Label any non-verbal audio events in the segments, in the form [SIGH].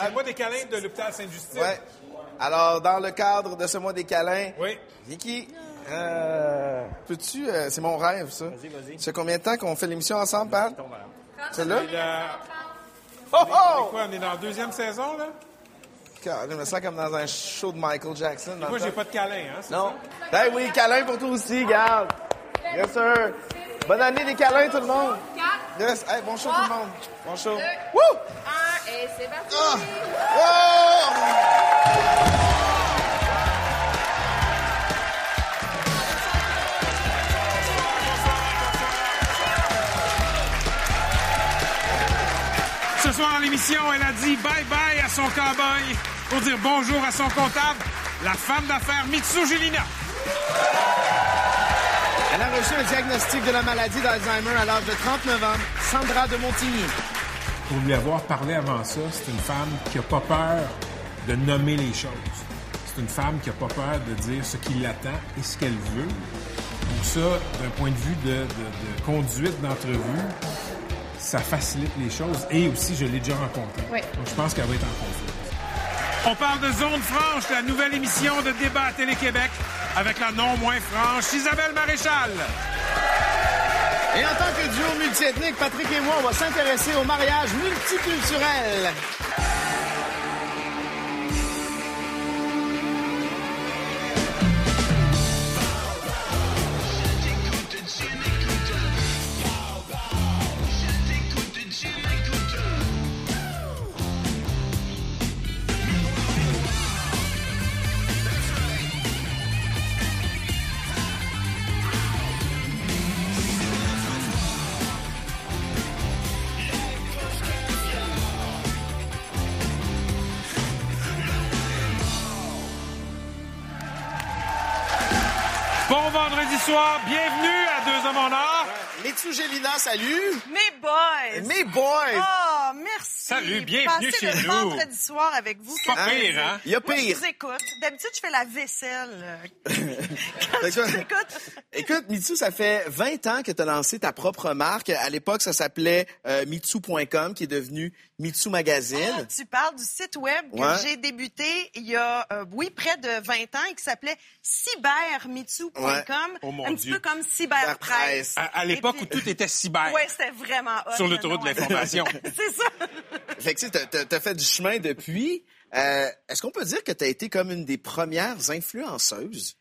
C'est mois des câlins de l'hôpital Sainte-Justine. Ouais. Alors, dans le cadre de ce mois des câlins, Oui. Vicky, euh, peux-tu... euh, c'est mon rêve, ça. Vas-y, vas-y. C'est combien de temps qu'on fait l'émission ensemble, Pat? Et là, Oh, oh! quoi, on est dans la deuxième saison, là? Je me sens comme dans un show de Michael Jackson. dans Moi, le j'ai pas de câlin, hein? c'est Non. Ben oui, câlin pour toi aussi, garde. Yes, sir. Bonne année des câlins, tout le monde. Yes. Hey, bon show, tout le monde. Bon show. Wouh! Et c'est parti! Ah! Oh! Ce soir à l'émission, elle a dit bye-bye à son cow-boy pour dire bonjour à son comptable, la femme d'affaires Mitsu Gélina. Elle a reçu un diagnostic de la maladie d'Alzheimer à l'âge de 39 ans. Sandra de Montigny. Pour lui avoir parlé avant ça, c'est une femme qui a pas peur de nommer les choses. C'est une femme qui a pas peur de dire ce qui l'attend et ce qu'elle veut. Donc ça, d'un point de vue de, de- de conduite d'entrevue, ça facilite les choses. Et aussi, je l'ai déjà rencontrée. Oui. Donc je pense qu'elle va être en confiance. On parle de Zone Franche, la nouvelle émission de débat à Télé-Québec, avec la non moins franche Isabelle Maréchal. Et en tant que duo multiethnique, Patrick et moi, on va s'intéresser au mariage multiculturel. Vendredi soir, bienvenue à Deux Hommes en Or. Mitsu Gélina, salut! Mes boys! Mes boys! Oh, merci! Salut, bienvenue Passez chez le nous. vendredi soir avec vous. Pas Quel pire, hein? Il y a Moi, je pire. vous écoute. D'habitude, je fais la vaisselle. [LAUGHS] Quand je vous écoute. Écoute, Mitsu, ça fait 20 ans que tu as lancé ta propre marque. À l'époque, ça s'appelait euh, Mitsu.com, qui est devenu Mitsu Magazine. Tu parles du site web que Ouais. j'ai débuté il y a, euh, oui, près de 20 ans et qui s'appelait cybermitsu.com. Ouais. Oh, mon un petit Dieu. peu comme cyberpresse. À, à l'époque où tout était cyber. Ouais, c'était vraiment hot, Sur le l'autoroute nom, de l'information. [LAUGHS] C'est ça. Fait que tu t'as fait du chemin depuis. Euh, Est-ce qu'on peut dire que tu as été comme une des premières influenceuses?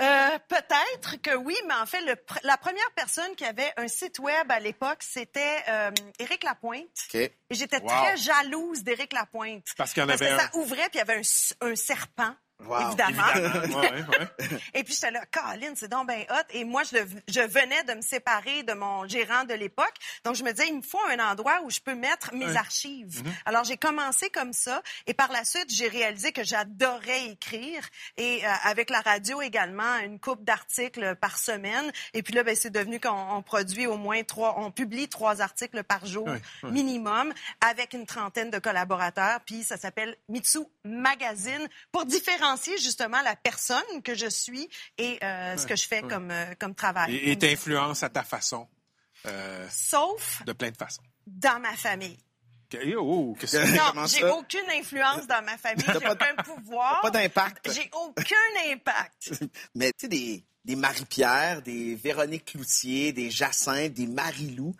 Euh, Peut-être que oui, mais en fait, le la première personne qui avait un site web à l'époque, c'était euh, Éric Lapointe. OK. Et j'étais Wow. très jalouse d'Éric Lapointe. Parce qu'il y en Parce avait que un. ça ouvrait, puis il y avait un, un serpent. Wow. Évidemment. Évidemment. Ouais, ouais. Et puis, j'étais là, Caroline, c'est donc bien hot. Et moi, je, le- je venais de me séparer de mon gérant de l'époque. Donc, je me disais, il me faut un endroit où je peux mettre mes Ouais. archives. Alors, j'ai commencé comme ça. Et par la suite, j'ai réalisé que j'adorais écrire. Et euh, avec la radio également, une coupe d'articles par semaine. Et puis là, ben, c'est devenu qu'on on produit au moins trois, on publie trois articles par jour Ouais, ouais. minimum avec une trentaine de collaborateurs. Puis ça s'appelle Mitsu Magazine pour différencier justement la personne que je suis et euh, ce que je fais comme, euh, comme travail. Et t'influences à ta façon. Euh, Sauf de plein de façons. dans ma famille. Ok, Oh, qu'est-ce que Non, j'ai aucune influence dans ma famille. J'ai pas- aucun pouvoir. Pas d'impact. J'ai aucun impact. [LAUGHS] Mais tu sais, des, des Marie-Pierre, des Véronique Cloutier, des Jacinthe, des Marie-Lou,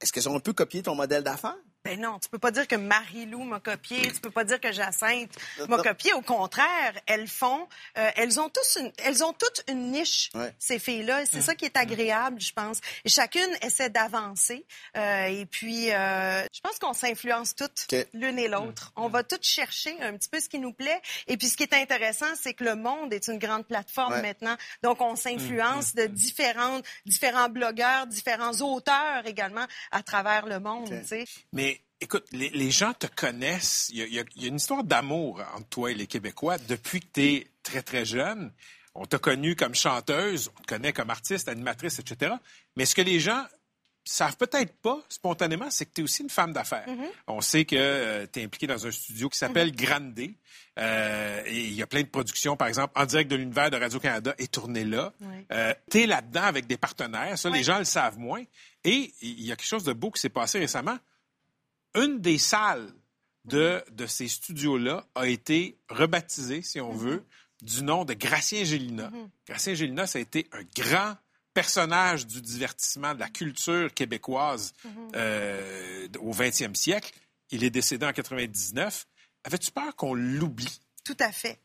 est-ce qu'elles ont un peu copié ton modèle d'affaires? Ben non, tu peux pas dire que Marie-Lou m'a copié, tu peux pas dire que Jacinthe m'a copié. Au contraire, elles font, euh, elles ont tous, une, elles ont toutes une niche. Ouais. Ces filles-là, c'est ça qui est agréable, je pense. Et chacune essaie d'avancer. Euh, et puis, euh, je pense qu'on s'influence toutes l'une et l'autre. On va toutes chercher un petit peu ce qui nous plaît. Et puis, ce qui est intéressant, c'est que le monde est une grande plateforme Ouais. maintenant. Donc, on s'influence de différentes, différents blogueurs, différents auteurs également à travers le monde. Ok. tu sais. Mais écoute, les, les gens te connaissent. Il y, a, y y une histoire d'amour entre toi et les Québécois depuis que tu es très, très jeune. On t'a connu comme chanteuse, on te connaît comme artiste, animatrice, etc. Mais ce que les gens savent peut-être pas spontanément, c'est que tu es aussi une femme d'affaires. On sait que tu es impliqué dans un studio qui s'appelle Grande. Euh, et il y a plein de productions, par exemple, en direct de l'univers de Radio-Canada est tourné là. Oui. Euh, tu es là-dedans avec des partenaires. Ça, Oui. les gens le savent moins. Et il y a quelque chose de beau qui s'est passé récemment. Une des salles de, de ces studios-là a été rebaptisé, si on veut, du nom de Gracien Gélina. Gracien Gélina, ça a été un grand personnage du divertissement, de la culture québécoise euh, au 20e siècle. Il est décédé en 99. Avais-tu peur qu'on l'oublie? Tout à fait.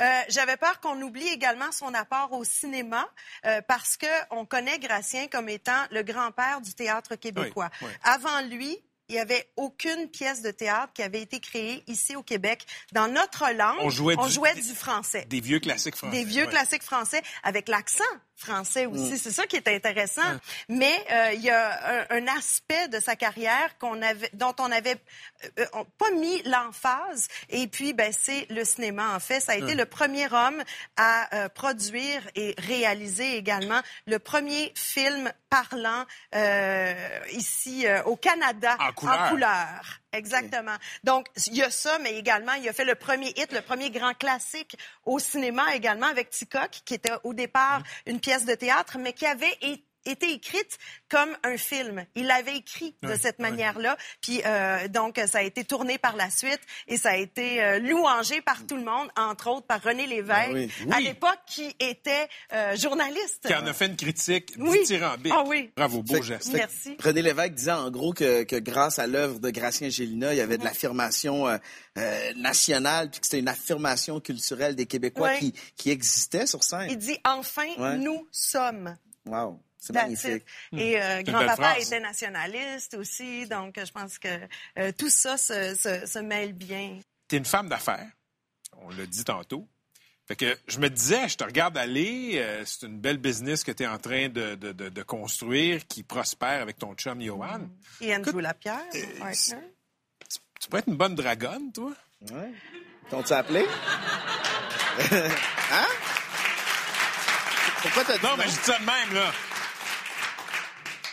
Euh, J'avais peur qu'on oublie également son apport au cinéma euh, parce que on connaît Gracien comme étant le grand-père du théâtre québécois. Oui, oui. Avant lui, il n'y avait aucune pièce de théâtre qui avait été créée ici au Québec dans notre langue. On jouait du- du français. Des vieux classiques français. Des vieux ouais. classiques français avec l'accent français aussi. Mm. C'est ça qui est intéressant. Mais euh, il y a un, un aspect de sa carrière qu'on avait, dont on avait euh, euh, on- pas mis l'emphase. Et puis, ben, c'est le cinéma. En fait, ça a été le premier homme à euh, produire et réaliser également le premier film parlant euh, ici euh, au Canada En couleur. couleur. Exactement. Donc, il y a ça, mais également, il a fait le premier hit, le premier grand classique au cinéma également avec Ticoc, qui était au départ une pièce de théâtre, mais qui avait é- été écrite comme un film. Il l'avait écrit de cette manière-là. Puis, euh, donc, ça a été tourné par la suite et ça a été euh, louangé par tout le monde, entre autres par René Lévesque, Ah oui. à l'époque, qui était euh, journaliste. Qui en a fait une critique Oui. dithyrambique. Ah oui. Bravo, beau geste. fait- Merci. René Lévesque disait en gros que, que grâce à l'œuvre de Gracien Gélina, il y avait Mhm. de l'affirmation euh, euh, nationale, puis que c'était une affirmation culturelle des Québécois qui, qui existait sur scène. Il dit enfin, nous sommes. Wow, c'est magnifique. it. Et euh, une belle grand-papa était nationaliste aussi, donc euh, je pense que euh, tout ça se, se, se mêle bien. tu es une femme d'affaires, on l'a dit tantôt. Fait que je me disais, je te regarde aller, euh, c'est une belle business que tu es en train de, de- de- de construire, qui prospère avec ton chum Johan. Et Andrew Lapierre, euh, mon partner. Tu, tu pourrais être une bonne dragonne, toi? Ouais. T'ont-tu appelé? [LAUGHS] hein? Pourquoi t'as dit Non, mais je dis ça de même, là.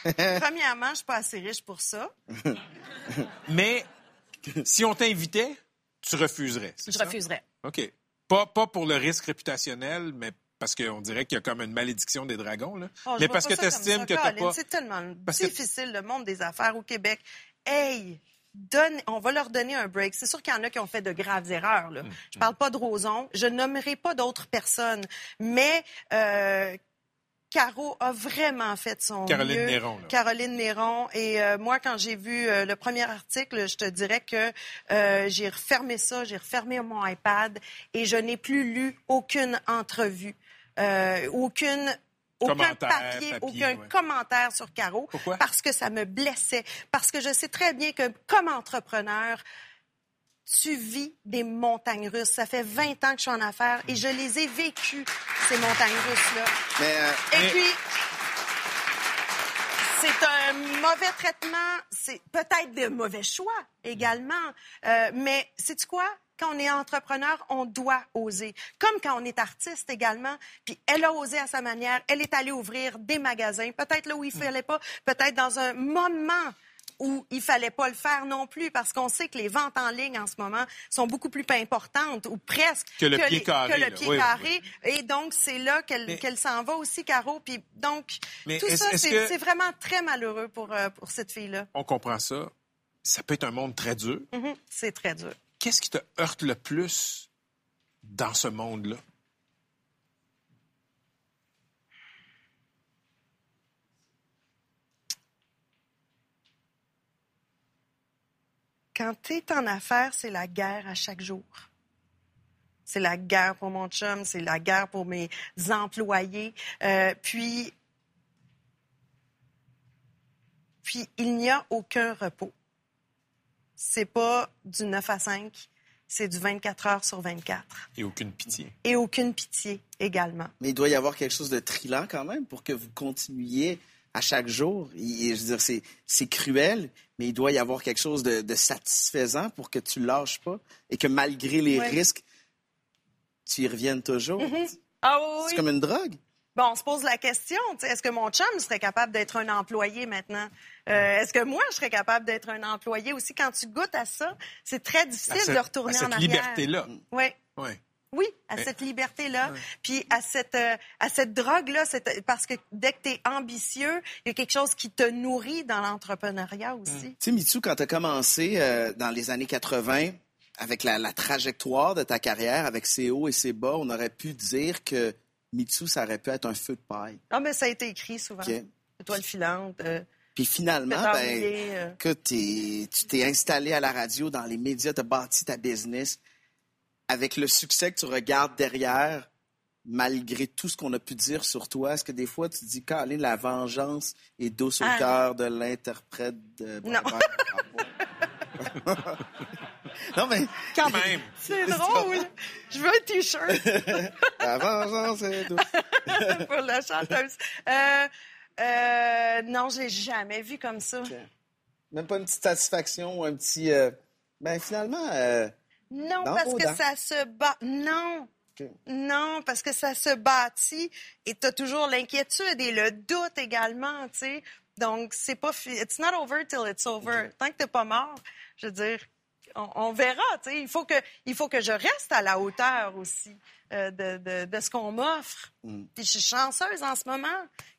[LAUGHS] Premièrement, je suis pas assez riche pour ça. [LAUGHS] Mais si on t'invitait, tu refuserais. Je ça? refuserais. OK. Pas, pas pour le risque réputationnel, mais parce qu'on dirait qu'il y a comme une malédiction des dragons, là. Oh, mais parce pas que tu estimes que Colin. pas. C'est tellement Parce que- difficile, le monde des affaires au Québec. Hey! Donne, on va leur donner un break. C'est sûr qu'il y en a qui ont fait de graves erreurs. Mm, Là. Je parle pas de Roson. Je nommerai pas d'autres personnes. Mais euh, Caro a vraiment fait son Caroline mieux. Néron, là. Caroline Néron. Et euh, moi, quand j'ai vu euh, le premier article, je te dirais que euh, j'ai refermé ça, j'ai refermé mon iPad et je n'ai plus lu aucune entrevue, euh, aucune aucun papier, papier, aucun ouais. commentaire sur Caro. Pourquoi? Parce que ça me blessait. Parce que je sais très bien que comme entrepreneur, tu vis des montagnes russes. Ça fait 20 ans que je suis en affaires et je les ai vécues, ces montagnes russes-là. Mais, euh, Et Mais- puis, c'est un mauvais traitement, c'est peut-être de mauvais choix également. Euh, mais sais-tu quoi? Quand on est entrepreneur, on doit oser. Comme quand on est artiste également. Puis elle a osé à sa manière. Elle est allée ouvrir des magasins, peut-être là où il fallait pas, peut-être dans un moment où il fallait pas le faire non plus, parce qu'on sait que les ventes en ligne en ce moment sont beaucoup plus importantes, ou presque, Que le pied les- carré, que le pied Oui, oui, carré. Et donc, c'est là qu'elle s'en va aussi, Caro. Puis donc, Mais tout ça, c'est que- vraiment très malheureux pour, euh, pour cette fille-là. On comprend ça. Ça peut être un monde très dur. Mhm, C'est très dur. Qu'est-ce qui te heurte le plus dans ce monde-là? Quand tu es en affaires, c'est la guerre à chaque jour. C'est la guerre pour mon chum, c'est la guerre pour mes employés. Euh, puis, puis, il n'y a aucun repos. C'est pas du 9 à 5, c'est du 24 heures sur 24. Et aucune pitié. Et aucune pitié également. mais il doit y avoir quelque chose de trillant quand même pour que vous continuiez à chaque jour. Et, je veux dire, c'est, c'est cruel, mais il doit y avoir quelque chose de, de satisfaisant pour que tu lâches pas et que malgré les Ouais. risques, tu y reviennes toujours. Ah oui, C'est oui. comme une drogue. Bon, on se pose la question, est-ce que mon chum serait capable d'être un employé maintenant? Euh, est-ce que moi, je serais capable d'être un employé aussi? Quand tu goûtes à ça, c'est très difficile À cette- de retourner à cette en arrière. liberté-là. Oui, Oui. Oui, à cette liberté-là, puis à cette, euh, à cette drogue-là, cette- parce que dès que tu es ambitieux, il y a quelque chose qui te nourrit dans l'entrepreneuriat aussi. Tu sais, Mitsu, quand tu as commencé euh, dans les années 80, avec la, la trajectoire de ta carrière, avec ses hauts et ses bas, on aurait pu dire que Mitsu, ça aurait pu être un feu de paille. Ah, mais ça a été écrit souvent. OK. Étoile filante, euh, Puis finalement, ben, que t'es- tu t'es installé à la radio, dans les médias, tu as bâti ta business. Avec le succès que tu regardes derrière, malgré tout ce qu'on a pu dire sur toi, est-ce que des fois tu te dis, Caroline, la vengeance est douce au Ah. cœur de l'interprète de... Non. [LAUGHS] non, mais Quand même. C'est drôle. Je veux un T-shirt [LAUGHS] la vengeance est douce. [LAUGHS] pour la chanteuse. Euh, euh, non, je l'ai jamais vu comme ça. Même pas une petite satisfaction ou un petit... euh, Ben finalement... Non, Dans parce que ça se bat. Non. Non, parce que ça se bâtit et tu as toujours l'inquiétude et le doute également, tu sais. Donc, c'est pas... It's not over till it's over. Tant que t'es pas mort, je veux dire, on, on verra, tu sais. Il faut que, il faut que je reste à la hauteur aussi euh, de, de, de ce qu'on m'offre. Mm. Puis je suis chanceuse en ce moment.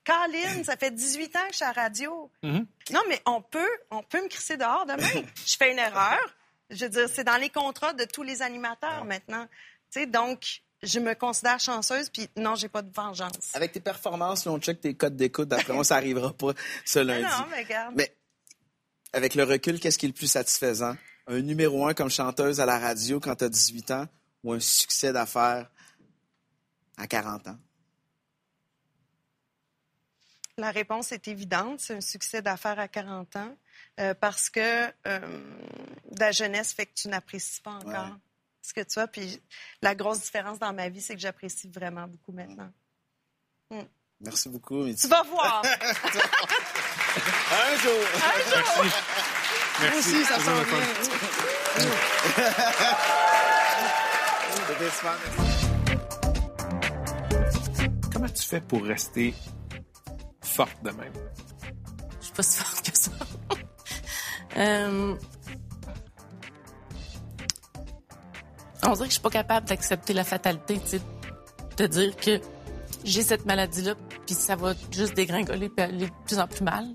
Caroline, ça fait 18 ans que je suis à la radio. Non, mais on peut, on peut me crisser dehors demain. [LAUGHS] je fais une erreur. Je veux dire, c'est dans les contrats de tous les animateurs maintenant. Tu sais, donc, je me considère chanceuse, puis non, j'ai pas de vengeance. Avec tes performances, on check tes codes d'écoute. D'après moi, ça arrivera pas ce [LAUGHS] lundi. non, mais regarde. Mais avec le recul, qu'est-ce qui est le plus satisfaisant? Un numéro un comme chanteuse à la radio quand tu as 18 ans ou un succès d'affaires à 40 ans? La réponse est évidente. C'est un succès d'affaires à 40 ans euh, parce que euh, la jeunesse fait que tu n'apprécies pas encore Ouais. ce que tu as. Puis la grosse différence dans ma vie, c'est que j'apprécie vraiment beaucoup maintenant. Merci beaucoup. Tu vas voir. Un jour! Merci. aussi, ça C'est s'en vraiment vient. fun. [LAUGHS] C'était super, merci. Comment tu fais pour rester forte de? Je suis pas si forte que ça. [LAUGHS] Euh, On dirait que je suis pas capable d'accepter la fatalité, tu sais, de dire que j'ai cette maladie-là, puis ça va juste dégringoler puis aller de plus en plus mal.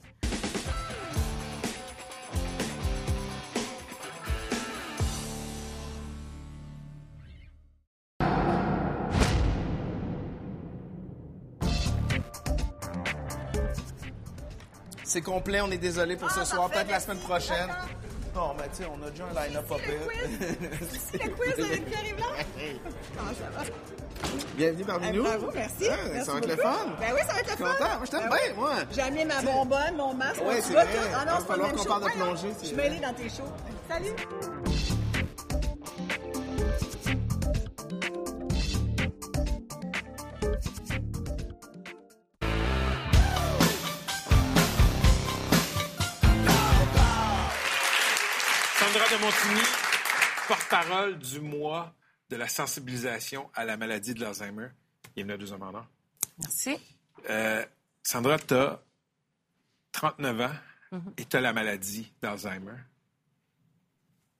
C'est complet, on est désolé pour ce Ah, soir. Peut-être la semaine prochaine. Non, mais tu sais, on a déjà un line-up pas pire. Le quiz avec Pierre Blanc? Comment ça va? Bienvenue parmi Eh, nous. bravo, merci. Ah, Merci ça va être le fun. Ben oui, ça va être le fun. Content. Moi, je t'aime Ben bien, moi. J'ai amené ma bonbonne, mon masque, Ouais, mon c'est vrai. Ah Il va non, c'est pas le falloir qu'on parle de plongée, Je c'est suis mêlée dans tes shows. Salut. Montigny, porte-parole du mois de la sensibilisation à la maladie de l'Alzheimer. Bienvenue à Deux Hommes en Or. Merci. Euh, Sandra, tu as 39 ans et tu as la maladie d'Alzheimer.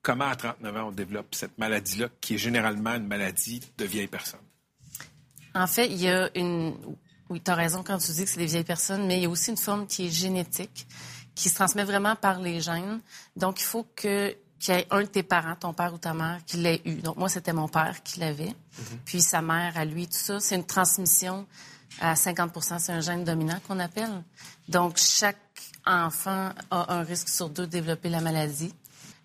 Comment à 39 ans on développe cette maladie-là, qui est généralement une maladie de vieilles personnes? En fait, il y a une. Oui, tu as raison quand tu dis que c'est des vieilles personnes, mais il y a aussi une forme qui est génétique, qui se transmet vraiment par les gènes. Donc, il faut que qu'il y ait un de tes parents, ton père ou ta mère, qui l'ait eu. Donc, moi, c'était mon père qui l'avait. Puis sa mère, à lui, tout ça. C'est une transmission à 50% C'est un gène dominant qu'on appelle. Donc, chaque enfant a un risque sur deux de développer la maladie.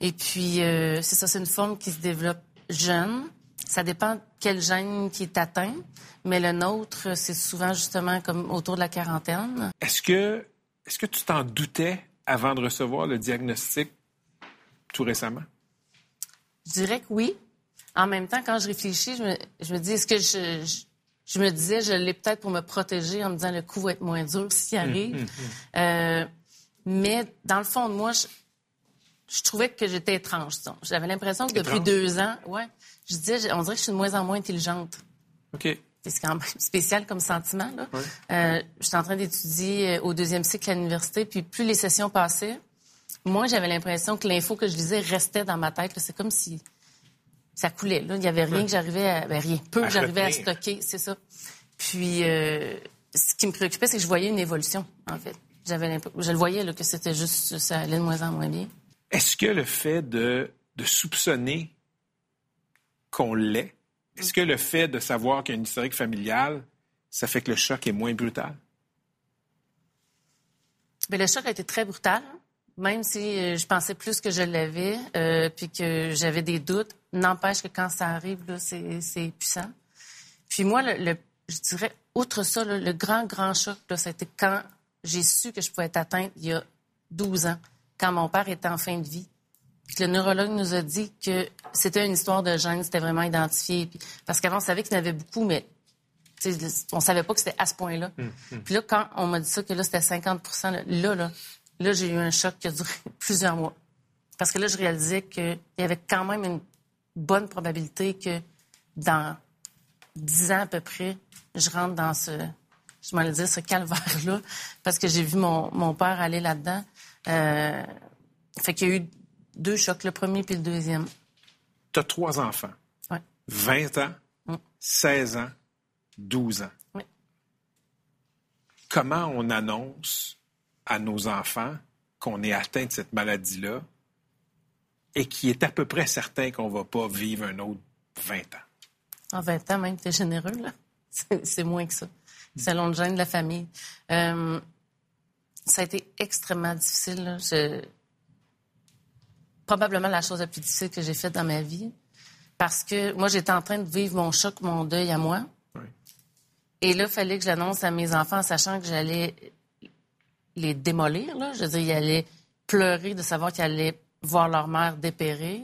Et puis, euh, c'est ça, c'est une forme qui se développe jeune. Ça dépend quel gène qui est atteint, mais le nôtre, c'est souvent justement comme autour de la quarantaine. Est-ce que, est-ce que tu t'en doutais avant de recevoir le diagnostic tout récemment? Je dirais que oui. En même temps, quand je réfléchis, je me, je me dis, est-ce que je, je, je me disais, je l'ai peut-être pour me protéger en me disant le coup va être moins dur s'il arrive. Euh, mais dans le fond de moi, je, je trouvais que j'étais étrange. J'avais l'impression que depuis Étrange? deux ans, ouais, je disais, je- on dirait que je suis de moins en moins intelligente. OK. C'est quand même [LAUGHS] spécial comme sentiment. Là. Euh, J'étais en train d'étudier euh, au deuxième cycle à l'université, puis plus les sessions passaient, moi, j'avais l'impression que l'info que je lisais restait dans ma tête. C'est comme si ça coulait. Là. Il n'y avait rien que j'arrivais à... Ben, rien. Peu que j'arrivais à stocker, c'est ça. Puis, euh, ce qui me préoccupait, c'est que je voyais une évolution, en fait. J'avais Je le voyais, là, que c'était juste... Ça allait de moins en moins bien. Est-ce que le fait de, de soupçonner qu'on l'est, est-ce que le fait de savoir qu'il y a une historique familiale, ça fait que le choc est moins brutal? Mais le choc a été très brutal, même si euh, je pensais plus que je l'avais, euh, puis que j'avais des doutes. N'empêche que quand ça arrive, là, c'est, puissant. Puis moi, le, le- je dirais, outre ça, là, le grand, grand choc, c'était quand j'ai su que je pouvais être atteinte il y a 12 ans, quand mon père était en fin de vie. Puis le neurologue nous a dit que c'était une histoire de gènes, c'était vraiment identifié. Puis- parce qu'avant, on savait qu'il y en avait beaucoup, mais on savait pas que c'était à ce point-là. Puis là, quand on m'a dit ça, que là, c'était 50 là, là, là, j'ai eu un choc qui a duré [LAUGHS] plusieurs mois. Parce que là, je réalisais qu'il y avait quand même une bonne probabilité que dans 10 ans à peu près, je rentre dans ce, je dire, ce calvaire-là, [LAUGHS] parce que j'ai vu mon, mon père aller là-dedans. Euh, fait qu'il y a eu deux chocs, le premier puis le deuxième. Tu as trois enfants, Ouais. 20 ans, 16 ans, 12 ans. Oui. Comment on annonce à nos enfants qu'on est atteint de cette maladie-là et qui est à peu près certain qu'on ne va pas vivre un autre 20 ans? En 20 ans, même, t'es généreux, là. [LAUGHS] C'est moins que ça. Selon le gène de la famille. Euh, ça a été extrêmement difficile. là. Je- Probablement la chose la plus difficile que j'ai faite dans ma vie. Parce que moi, j'étais en train de vivre mon choc, mon deuil à moi. Oui. Et là, il fallait que je l'annonce à mes enfants en sachant que j'allais les démolir. Là. Je veux dire, ils allaient pleurer de savoir qu'ils allaient voir leur mère dépérir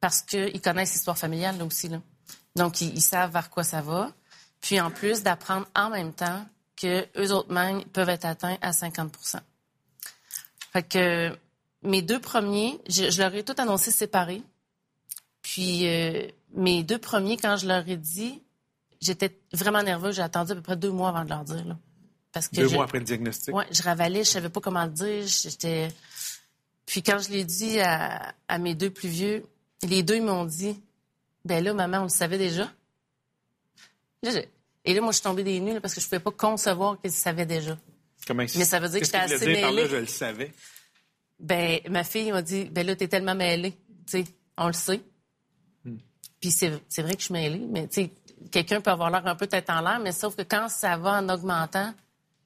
parce qu'ils connaissent l'histoire familiale là aussi. Là. Donc, ils, savent vers quoi ça va. Puis, en plus, d'apprendre en même temps que eux autres mêmes peuvent être atteints à 50% Fait que mes deux premiers, je, je leur ai tout annoncé séparés. Puis, euh, mes deux premiers, quand je leur ai dit, j'étais vraiment nerveuse. J'ai attendu à peu près deux mois avant de leur dire. Là. Parce que Deux je- mois après le diagnostic? Ouais, je ravalais, je savais pas comment le dire. J'étais. Puis quand je l'ai dit à, à mes deux plus vieux, les deux m'ont dit, ben là, maman, on le savait déjà. Là, je- Et là, moi, je suis tombée des nues là, parce que je pouvais pas concevoir qu'ils savaient déjà. Comment Mais ça veut dire que j'étais assez dire par là, mêlée. je le savais? Ben, ma fille m'a dit, ben là, t'es tellement mêlée. Sais, on le sait. Puis c'est c'est vrai que je suis mêlée, mais quelqu'un peut avoir l'air un peu tête en l'air, mais sauf que quand ça va en augmentant,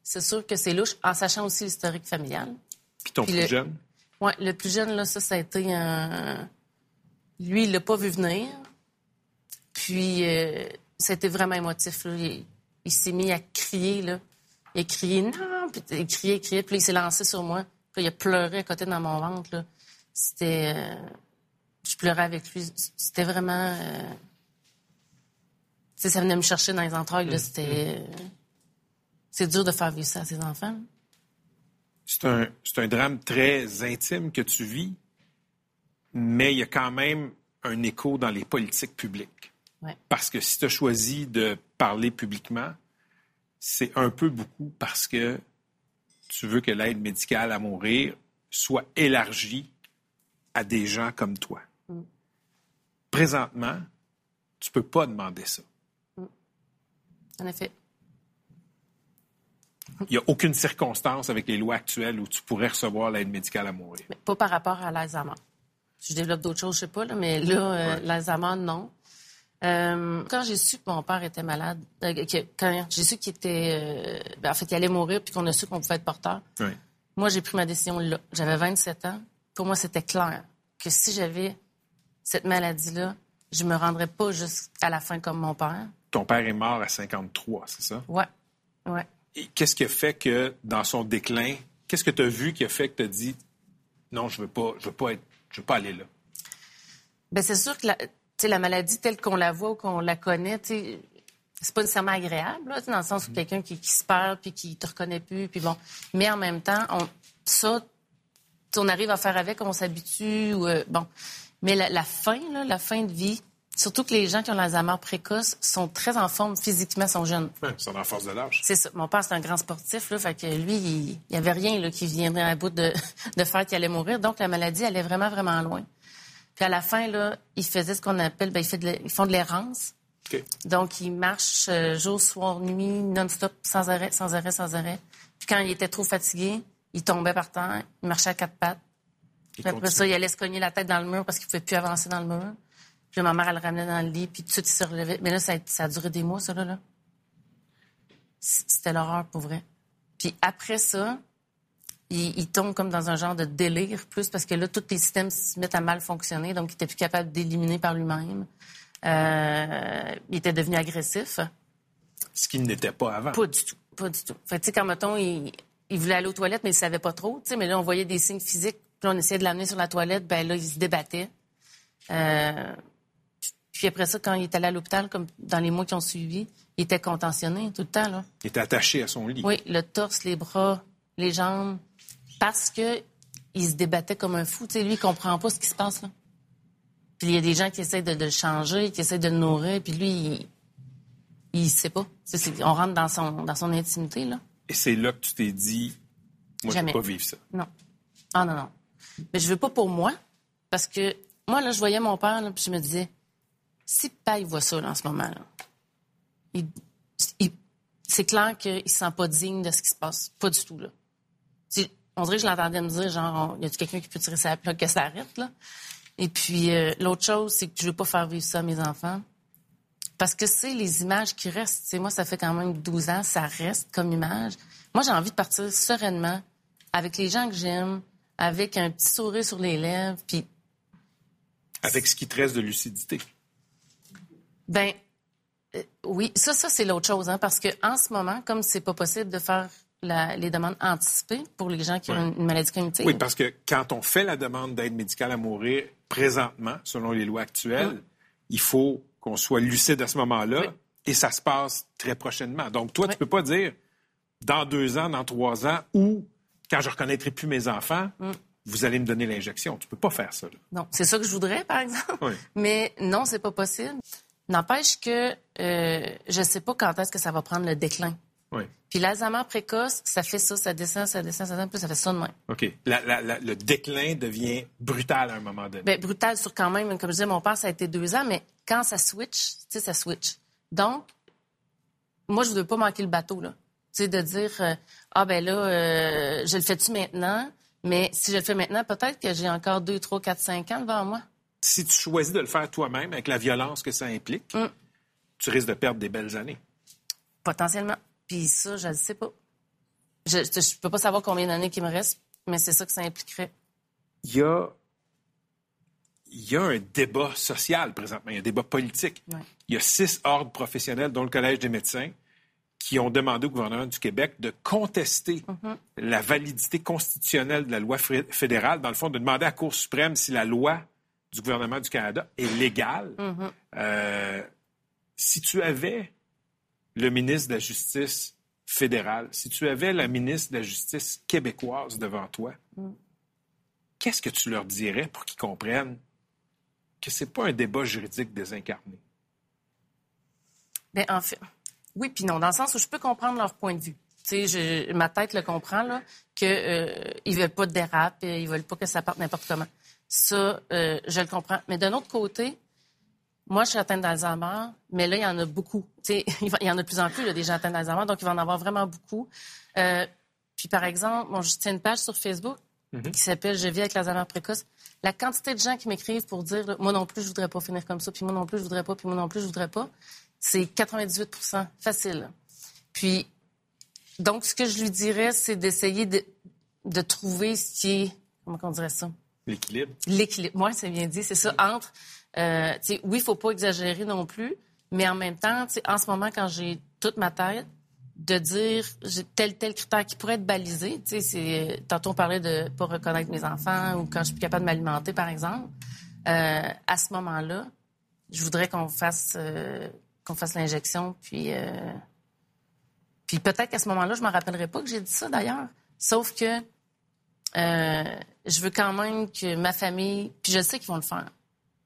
c'est sûr que c'est louche, en sachant aussi l'historique familial. Puis ton Puis plus le- jeune? Oui, le plus jeune, là, ça, ça a été un... Lui, il l'a pas vu venir. Puis, euh, ça a été vraiment émotif. là. Il, il s'est mis à crier, là. Il a crié « non », puis il criait, il criait, puis il s'est lancé sur moi. Puis il a pleuré à côté dans mon ventre, là. C'était... euh, Je pleurais avec lui. C'était vraiment... euh, Tu sais, ça venait me chercher dans les entrailles, là. C'était... euh, C'est dur de faire vivre ça à ses enfants. C'est un, drame très intime que tu vis, mais il y a quand même un écho dans les politiques publiques. Ouais. Parce que si tu as choisi de parler publiquement, c'est un peu beaucoup parce que tu veux que l'aide médicale à mourir soit élargie à des gens comme toi. Présentement, tu peux pas demander ça. En effet. Il n'y a aucune circonstance avec les lois actuelles où tu pourrais recevoir l'aide médicale à mourir. Mais pas par rapport à l'Alzheimer. Je développe d'autres choses, je sais pas, là, mais là, euh, l'Alzheimer, non. Euh, quand j'ai su que mon père était malade, euh, que- quand j'ai su qu'il était, euh, ben, en fait, allait mourir, puis qu'on a su qu'on pouvait être porteur, moi, j'ai pris ma décision là. J'avais 27 ans. Pour moi, c'était clair que si j'avais cette maladie-là, je me rendrais pas jusqu'à la fin comme mon père. Ton père est mort à 53, c'est ça? Ouais, ouais. Qu'est-ce qui a fait que, dans son déclin, qu'est-ce que tu as vu qui a fait que tu as dit non, je veux pas, je veux pas être, je veux pas aller là? Ben c'est sûr que la, la maladie telle qu'on la voit ou qu'on la connaît, c'est pas nécessairement agréable, là, dans le sens où quelqu'un qui, qui se perd puis qui te reconnaît plus, puis bon. Mais en même temps, on, ça, on arrive à faire avec, on s'habitue, euh, bon. Mais la, la fin, là, la fin de vie, surtout que les gens qui ont l'Alzheimer précoce sont très en forme physiquement, sont jeunes. C'est en force de l'âge. C'est ça. Mon père, c'est un grand sportif, là. Fait que lui, il, il y avait rien, là, qui viendrait à bout de, [LAUGHS] de faire qu'il allait mourir. Donc, la maladie allait vraiment, vraiment loin. Puis à la fin, là, ils faisaient ce qu'on appelle, ben, ils, fait de ils font de l'errance. Donc, ils marchent euh, jour, soir, nuit, non-stop, sans arrêt, sans arrêt, sans arrêt. Puis quand ils étaient trop fatigués, ils tombaient par terre, ils marchaient à quatre pattes. Puis après ça, ils allaient se cogner la tête dans le mur parce qu'ils ne pouvaient plus avancer dans le mur. Puis ma mère, elle le ramenait dans le lit, puis tout de suite, il se relevait. Mais là, ça a, ça a duré des mois, ça, là. là. C'était l'horreur, pour vrai. Puis après ça, il, il tombe comme dans un genre de délire, plus parce que là, tous les systèmes se mettent à mal fonctionner, donc il était plus capable d'éliminer par lui-même. Euh, il était devenu agressif. Ce qu'il n'était pas avant. Pas du tout. Pas du tout. Fait que, tu sais, quand, mettons, il, il voulait aller aux toilettes, mais il savait pas trop, tu sais, mais là, on voyait des signes physiques. Puis là, on essayait de l'amener sur la toilette, ben là, il se débattait. Euh, puis après ça, quand il est allé à l'hôpital, comme dans les mois qui ont suivi, il était contentionné tout le temps, là. Il était attaché à son lit. Oui, le torse, les bras, les jambes, parce que il se débattait comme un fou. Tu sais, lui, il comprend pas ce qui se passe, là. Puis il y a des gens qui essaient de, de le changer, qui essaient de le nourrir, puis lui, il, il sait pas. On rentre dans son, dans son intimité, là. Et c'est là que tu t'es dit, moi, je ne peux pas vivre ça. Non. Ah non, non. Mais je veux pas pour moi, parce que moi, là, je voyais mon père, là, puis je me disais, si il voit ça, en ce moment, là, c'est clair qu'il ne se sent pas digne de ce qui se passe. Pas du tout, là. On dirait que je l'entendais me dire, genre, y a-tu quelqu'un qui peut tirer sa plaque que ça arrête, là? Et puis, euh, l'autre chose, c'est que je veux pas faire vivre ça à mes enfants. Parce que c'est les images qui restent. Moi, ça fait quand même 12 ans, ça reste comme image. Moi, j'ai envie de partir sereinement avec les gens que j'aime, avec un petit sourire sur les lèvres, puis Avec ce qui te reste de lucidité. Ben euh, oui, ça, ça c'est l'autre chose, hein, parce que en ce moment, comme c'est pas possible de faire la- les demandes anticipées pour les gens qui ont une, maladie cognitive, Oui, parce que quand on fait la demande d'aide médicale à mourir, présentement, selon les lois actuelles, il faut qu'on soit lucide à ce moment-là Oui. et ça se passe très prochainement. Donc, toi, tu peux pas dire dans deux ans, dans trois ans ou quand je reconnaîtrai plus mes enfants, vous allez me donner l'injection. Tu peux pas faire ça. là. non, c'est ça que je voudrais, par exemple. Oui. Mais non, c'est pas possible. N'empêche que euh, je sais pas quand est-ce que ça va prendre le déclin. Oui. Puis l'Alzheimer précoce, ça fait ça, ça descend, ça descend, ça descend, puis ça fait ça de même. OK. La- la- la- le déclin devient brutal à un moment donné. Ben, brutal sur quand même, comme je disais, mon père, ça a été deux ans, mais quand ça switch, tu sais, ça switch. Donc, moi, je ne veux pas manquer le bateau, là. Tu sais, de dire, euh, ah ben là, euh, je le fais-tu maintenant? Mais si je le fais maintenant, peut-être que j'ai encore deux, trois, quatre, cinq ans devant moi. Si tu choisis de le faire toi-même avec la violence que ça implique, Mm. tu risques de perdre des belles années. Potentiellement. Puis ça, je ne sais pas. Je ne peux pas savoir combien d'années qu'il me reste, mais c'est ça que ça impliquerait. il y a, il y a un débat social présentement, il y a un débat politique. Ouais. Il y a six ordres professionnels, dont le Collège des médecins, qui ont demandé au gouvernement du Québec de contester la validité constitutionnelle de la loi fédérale, dans le fond, de demander à la Cour suprême si la loi du gouvernement du Canada est légale. Euh, si tu avais le ministre de la Justice fédérale, si tu avais la ministre de la Justice québécoise devant toi, qu'est-ce que tu leur dirais pour qu'ils comprennent que c'est pas un débat juridique désincarné? Ben, en fait, oui puis non, dans le sens où je peux comprendre leur point de vue. Je- ma tête le comprend, là, qu'ils ne veulent pas de dérape, ils veulent pas que ça parte n'importe comment. Ça, euh, je le comprends. Mais d'un autre côté, moi, je suis atteinte d'Alzheimer, mais là, il y en a beaucoup. Tu sais, [LAUGHS] il y en a de plus en plus, là, des gens atteints d'Alzheimer, donc il va en avoir vraiment beaucoup. Euh, puis, par exemple, bon, je tiens une page sur Facebook qui s'appelle Je vis avec l'Alzheimer précoce. La quantité de gens qui m'écrivent pour dire là, Moi non plus, je voudrais pas finir comme ça, puis moi non plus, je voudrais pas, puis moi non plus, je voudrais pas, c'est 98% facile. Puis, donc, ce que je lui dirais, c'est d'essayer de, de trouver ce qui est. Comment on dirait ça? L'équilibre. L'équilibre. Moi, c'est bien dit. C'est ça, entre. euh, oui, il faut pas exagérer non plus, mais en même temps, en ce moment, quand j'ai toute ma tête, de dire j'ai tel, tel critère qui pourrait être balisé. Tu tantôt, on parlait de pas reconnaître mes enfants ou quand je suis plus capable de m'alimenter, par exemple. Euh, à ce moment-là, je voudrais qu'on fasse, euh, qu'on fasse l'injection, puis. euh, puis peut-être qu'à ce moment-là, je ne me rappellerai pas que j'ai dit ça d'ailleurs. Sauf que je veux quand même que ma famille, puis je sais qu'ils vont le faire.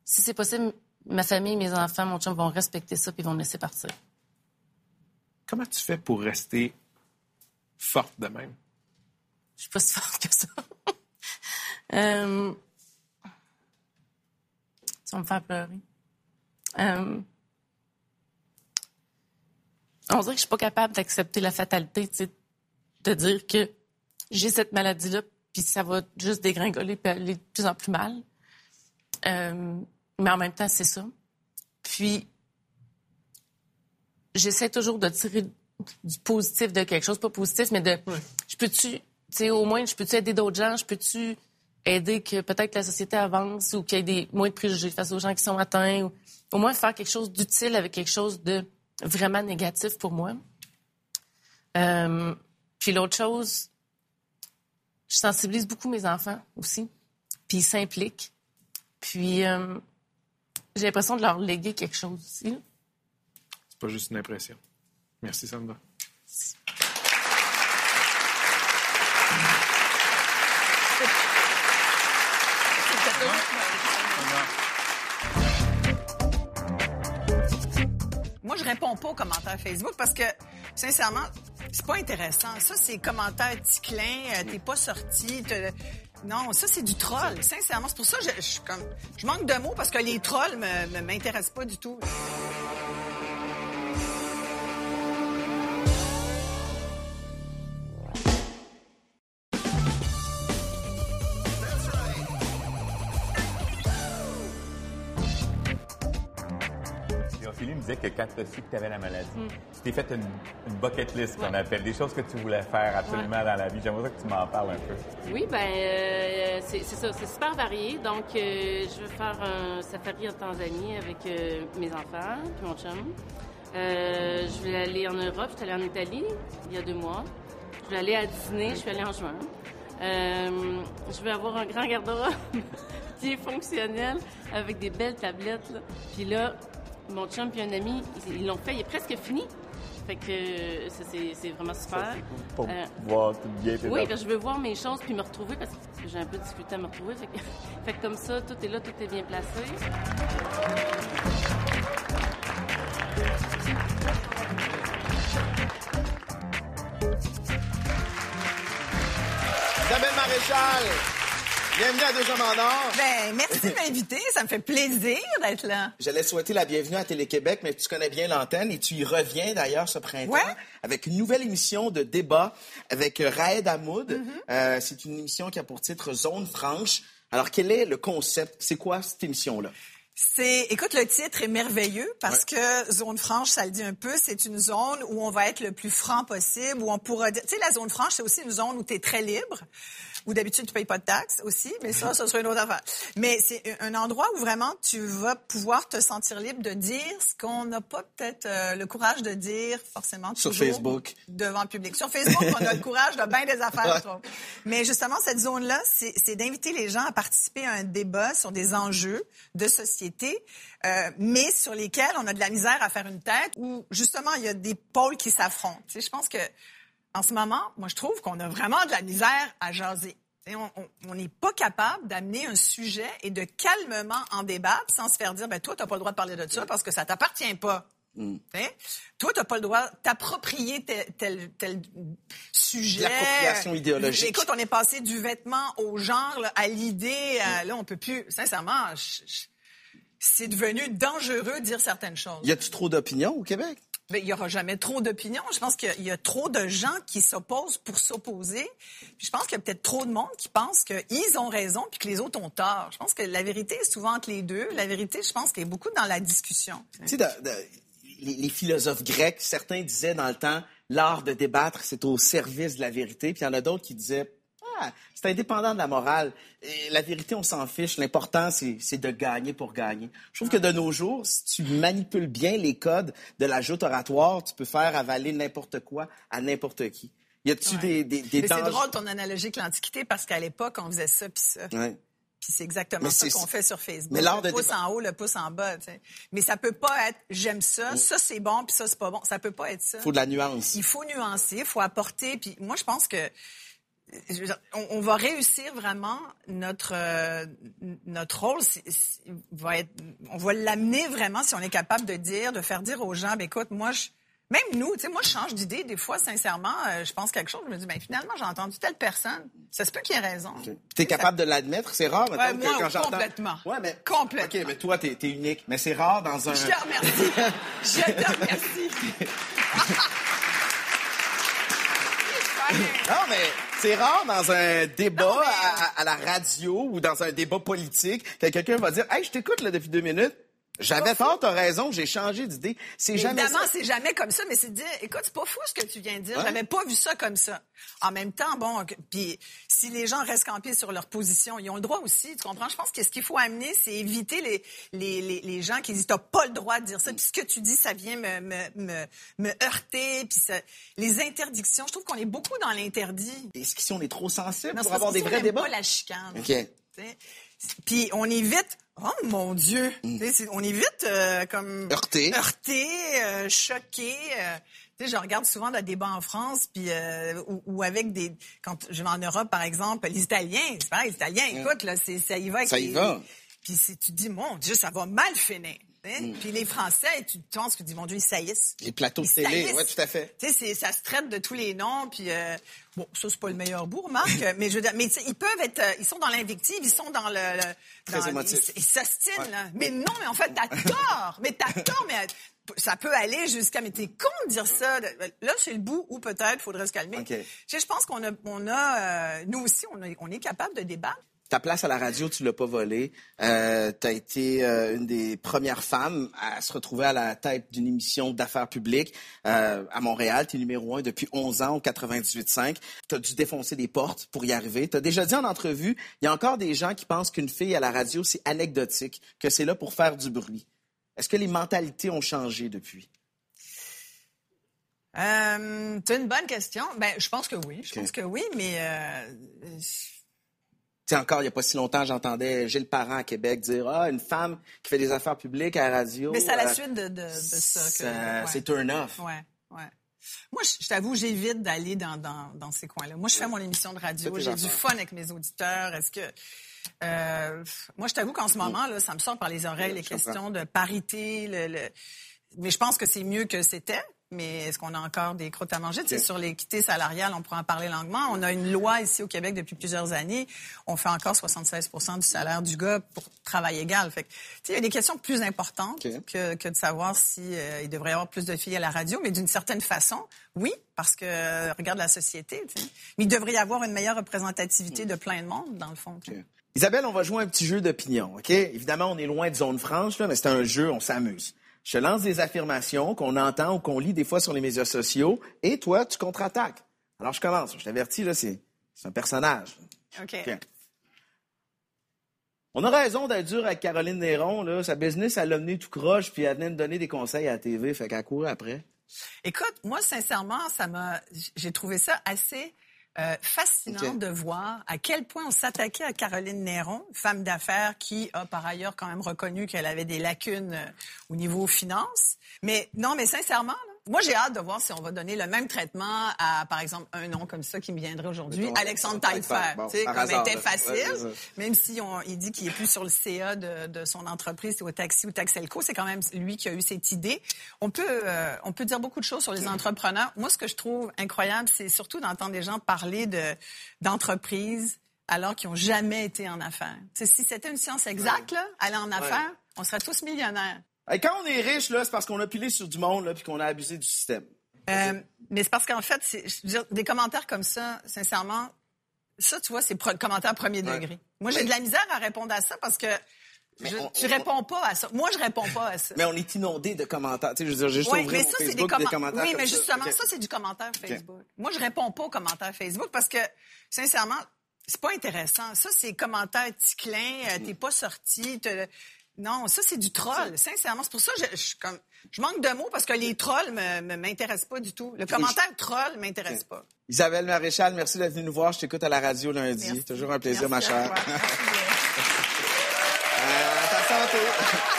Si c'est possible, ma famille, mes enfants, mon chum vont respecter ça puis ils vont me laisser partir. Comment tu fais pour rester forte de même? Je suis pas si forte que ça. [LAUGHS] Euh, Tu vas me faire pleurer. Euh, on dirait que je suis pas capable d'accepter la fatalité, tu sais, de dire que j'ai cette maladie-là, puis ça va juste dégringoler puis aller de plus en plus mal. Euh, mais en même temps, c'est ça. Puis, j'essaie toujours de tirer du positif de quelque chose, pas positif, mais de, je peux-tu, tu sais, au moins, je peux-tu aider d'autres gens, je peux-tu aider que peut-être la société avance ou qu'il y ait des, moins de préjugés face aux gens qui sont atteints, ou au moins faire quelque chose d'utile avec quelque chose de vraiment négatif pour moi. Euh, puis l'autre chose, je sensibilise beaucoup mes enfants aussi, puis ils s'impliquent. Puis euh, j'ai l'impression de leur léguer quelque chose aussi. C'est pas juste une impression. Merci, Sandra. Je réponds pas aux commentaires Facebook parce que, sincèrement, c'est pas intéressant. Ça, c'est commentaires ticlins, euh, t'es pas sorti. Non, ça, c'est du troll. Sincèrement, c'est pour ça que je, comme... Je manque de mots parce que les trolls me- m'intéressent pas du tout. Que quand tu as su que tu avais la maladie, tu t'es fait une, une bucket list qu'on appelle, des choses que tu voulais faire absolument dans la vie. J'aimerais que tu m'en parles un peu. Oui, ben euh, c'est ça, c'est super varié. Donc, euh, je vais faire un safari en Tanzanie avec euh, mes enfants, puis mon chum. Je vais aller en Europe, je suis allée en Italie il y a deux mois. Je vais aller à Disney, je suis allée en juin. Je vais avoir un grand garde-robe [LAUGHS] qui est fonctionnel avec des belles tablettes. là. Puis là, mon chum puis un ami, ils l'ont fait, il est presque fini. Fait que ça, c'est c'est vraiment super. Pour Euh, voir tout bien tes oui, enfants. parce que je veux voir mes choses puis me retrouver parce que j'ai un peu de difficulté à me retrouver. Fait que, [LAUGHS] fait que comme ça, tout est là, tout est bien placé. Isabelle Maréchal, bienvenue à Deux Hommes en Or. Ben, merci de m'inviter. Ça me fait plaisir d'être là. J'allais souhaiter la bienvenue à Télé-Québec, mais tu connais bien l'antenne et tu y reviens d'ailleurs ce printemps Ouais. avec une nouvelle émission de débat avec Raed Hamoud. Mm-hmm. Euh, c'est une émission qui a pour titre Zone franche. Alors, quel est le concept? C'est quoi cette émission-là? C'est, écoute, le titre est merveilleux parce que zone franche, ça le dit un peu, c'est une zone où on va être le plus franc possible, où on pourra dire, tu sais, la zone franche, c'est aussi une zone où tu es très libre, où d'habitude tu payes pas de taxes aussi, mais ça, ce serait une autre affaire. Mais c'est un endroit où vraiment tu vas pouvoir te sentir libre de dire ce qu'on n'a pas peut-être euh, le courage de dire forcément Sur Facebook. devant le public. Sur Facebook, on a le courage de bien des affaires. je trouve. Mais justement, cette zone-là, c'est c'est d'inviter les gens à participer à un débat sur des enjeux de société, euh, mais sur lesquels on a de la misère à faire une tête, où justement, il y a des pôles qui s'affrontent. Tu sais, je pense que en ce moment, moi, je trouve qu'on a vraiment de la misère à jaser. On n'est pas capable d'amener un sujet et de calmement en débattre sans se faire dire, ben toi, tu n'as pas le droit de parler de ça parce que ça t'appartient pas. Tu sais, Toi, tu n'as pas le droit t'approprier tel, tel, tel sujet. L'appropriation idéologique. Écoute, on est passé du vêtement au genre, là, à l'idée. à- Là, on peut plus. Sincèrement, je- c'est devenu dangereux de dire certaines choses. Y a-tu trop d'opinions au Québec? Il y aura jamais trop d'opinions. Je pense qu'il y a- trop de gens qui s'opposent pour s'opposer. Je pense qu'il y a peut-être trop de monde qui pense qu'ils ont raison puis que les autres ont tort. Je pense que la vérité est souvent entre les deux. La vérité, je pense qu'elle est beaucoup dans la discussion. Tu sais, de- de- les, les philosophes grecs, certains disaient dans le temps, l'art de débattre, c'est au service de la vérité. Puis il y en a d'autres qui disaient, ah, c'est indépendant de la morale. Et la vérité, on s'en fiche. L'important, c'est de gagner pour gagner. Je trouve que de nos jours, si tu manipules bien les codes de la joute oratoire, tu peux faire avaler n'importe quoi à n'importe qui. Y a-tu Ouais. des, des, des c'est drôle ton analogie avec l'Antiquité parce qu'à l'époque, on faisait ça puis ça. Ouais. Puis c'est exactement Mais ça qu'on fait sur Facebook. Mais le pouce débat- en haut, le pouce en bas. Mais ça peut pas être j'aime ça, Mm. ça c'est bon puis ça c'est pas bon. Ça peut pas être ça. Il faut de la nuance. Il faut nuancer, il faut apporter. Puis moi, je pense que dire, on, on va réussir vraiment notre euh, notre rôle. va être, on va l'amener vraiment si on est capable de dire, de faire dire aux gens, ben écoute, moi, je, Même nous, tu sais, moi, je change d'idée. Des fois, sincèrement, euh, je pense quelque chose. Je me dis, ben finalement, j'ai entendu telle personne. Ça se peut qu'il ait raison. Tu es capable de l'admettre? C'est rare, Ouais, que moi, quand j'entends... complètement. Ouais, mais... Complètement. OK, mais toi, t'es es unique. Mais c'est rare dans un... [LAUGHS] Je te remercie. je te remercie. Non, mais c'est rare dans un débat à, à- la radio ou dans un débat politique que quelqu'un va dire Hey, je t'écoute depuis deux minutes. J'avais tort, t'as raison, j'ai changé d'idée. C'est jamais Évidemment, c'est jamais comme ça, mais c'est de dire, écoute, c'est pas fou ce que tu viens de dire. J'avais pas vu ça comme ça. En même temps, bon, puis si les gens restent campés sur leur position, ils ont le droit aussi, tu comprends? Je pense que ce qu'il faut amener, c'est éviter les, les, les, les gens qui disent, t'as pas le droit de dire ça, puis ce que tu dis, ça vient me, me, me, me heurter, puis ça- les interdictions. Je trouve qu'on est beaucoup dans l'interdit. Est-ce qu'ici, on est trop sensible Non, pour avoir des vrais débats? pas la chicane. OK. Puis on évite, oh mon Dieu, c'est- on évite euh, comme Heurté. heurté, euh, choqué. euh, tu sais, je regarde souvent des débats en France, puis euh, ou, ou avec des, quand je vais en Europe par exemple, les Italiens, c'est pareil, les Italiens, écoute là, c'est ça y va. avec Ça y les- va. Puis si tu dis mon Dieu, ça va mal finir. Hein. Mm. Puis les Français, tu penses que tu dis mon Dieu, ils saillissent. Les plateaux de Ils télé, ouais, tout à fait. Tu sais, ça se traite de tous les noms, puis euh, bon, ça c'est pas le meilleur bout, remarque, [LAUGHS] mais je mais ils peuvent être, euh, ils sont dans l'invective, ils sont dans le, le- Très dans- ils- ils s'ostinent, là. Mais non, mais en fait, t'as [LAUGHS] tort, mais t'as tort, mais euh, ça peut aller jusqu'à, mais t'es con de dire ça. Là, c'est le bout où peut-être faudrait se calmer. OK. Tu sais, je pense qu'on a, on a, euh, nous aussi, on, a- on est capable de débattre. Ta place à la radio, tu l'as pas volée. Euh, tu as été euh, une des premières femmes à se retrouver à la tête d'une émission d'affaires publiques euh, à Montréal. Tu es numéro un depuis 11 ans au 98.5. Tu as dû défoncer des portes pour y arriver. Tu as déjà dit en entrevue, il y a encore des gens qui pensent qu'une fille à la radio, c'est anecdotique, que c'est là pour faire du bruit. Est-ce que les mentalités ont changé depuis? Euh, c'est une bonne question. Ben, je pense que oui. Je pense que oui, mais sais, encore, il n'y a pas si longtemps, j'entendais Gilles Parent à Québec dire Ah, une femme qui fait des affaires publiques à la radio. mais c'est à la euh, suite de, de, de ça que. ça- ouais. C'est turn off. Ouais, ouais. Moi, je, je t'avoue, j'évite d'aller dans, dans, dans ces coins-là. Moi, je fais mon émission de radio. J'ai du fun avec mes auditeurs. Est-ce que. euh, moi, je t'avoue qu'en ce moment, là, ça me sort par les oreilles, les comprends. questions de parité. Le, le- Mais je pense que c'est mieux que c'était. Mais est-ce qu'on a encore des croûtes à manger? Sur l'équité salariale, on pourrait en parler longuement. On a une loi ici au Québec depuis plusieurs années. On fait encore 76% du salaire du gars pour travail égal. Fait que, il y a des questions plus importantes que, que de savoir si euh, il devrait y avoir plus de filles à la radio. Mais d'une certaine façon, oui, parce que euh, regarde la société. Mais il devrait y avoir une meilleure représentativité de plein de monde, dans le fond. Isabelle, on va jouer un petit jeu d'opinion, OK? Évidemment, on est loin de zone franche, là, mais c'est un jeu, on s'amuse. Je lance des affirmations qu'on entend ou qu'on lit des fois sur les médias sociaux, et toi, tu contre-attaques. Alors, je commence. Je t'avertis, là, c'est c'est un personnage. OK. On a raison d'être dur avec Caroline Néron, là. Sa business, elle l'a mené tout croche, puis elle venait de donner des conseils à la TV, fait qu'elle courait après. Écoute, moi, sincèrement, ça m'a, j'ai trouvé ça assez euh, fascinant de voir à quel point on s'attaquait à Caroline Néron, femme d'affaires qui a par ailleurs quand même reconnu qu'elle avait des lacunes euh, au niveau finance. Mais non, mais sincèrement, là, moi, j'ai hâte de voir si on va donner le même traitement à, par exemple, un nom comme ça qui me viendrait aujourd'hui, Alexandre Taillefer. Bon, tu sais, comme hasard, était facile, Ouais, même si on, il dit qu'il est plus sur le CA de, de son entreprise, c'est au taxi ou Taxelco, c'est quand même lui qui a eu cette idée. On peut, euh, on peut dire beaucoup de choses sur les entrepreneurs. Moi, ce que je trouve incroyable, c'est surtout d'entendre des gens parler de d'entreprises alors qu'ils n'ont jamais été en affaires. Si c'était une science exacte, là, aller en affaires, on serait tous millionnaires. Quand on est riche, là, c'est parce qu'on a pilé sur du monde, là, puis qu'on a abusé du système. Euh, mais c'est parce qu'en fait, je veux dire, des commentaires comme ça, sincèrement, ça, tu vois, c'est commentaire premier Ouais. degré. Moi, j'ai Mais- de la misère à répondre à ça parce que je- on- tu on- réponds pas à ça. Moi, je réponds pas à ça. Mais on est inondé de commentaires. Tu sais, je veux dire, j'ai juste mais ça, des, Facebook, des commentaires Oui, mais ça. justement, ça, c'est du commentaire Facebook. Moi, je réponds pas aux commentaires Facebook parce que, sincèrement, c'est pas intéressant. Ça, c'est commentaires ticlins, euh, t'es pas sorti. Non, ça, c'est du troll. Sincèrement, c'est pour ça que je, comme, je manque de mots parce que les trolls me- m'intéressent pas du tout. Le commentaire troll m'intéresse pas. Isabelle Maréchal, merci d'être venue nous voir. Je t'écoute à la radio lundi. Merci. Toujours un plaisir, Merci ma à chère. toi. Merci bien. [LAUGHS] Euh, à ta santé. [LAUGHS]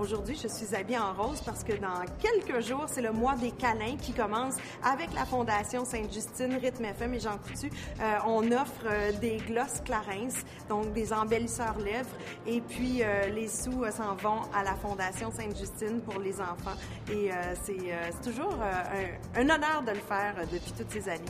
Aujourd'hui, je suis habillée en rose parce que dans quelques jours, c'est le mois des câlins qui commence avec la Fondation Sainte-Justine, Rythme FM et Jean Coutu. Euh, on offre euh, des glosses Clarins, donc des embellisseurs lèvres, et puis euh, les sous s'en vont à la Fondation Sainte-Justine pour les enfants. Et c'est toujours un, honneur de le faire depuis toutes ces années.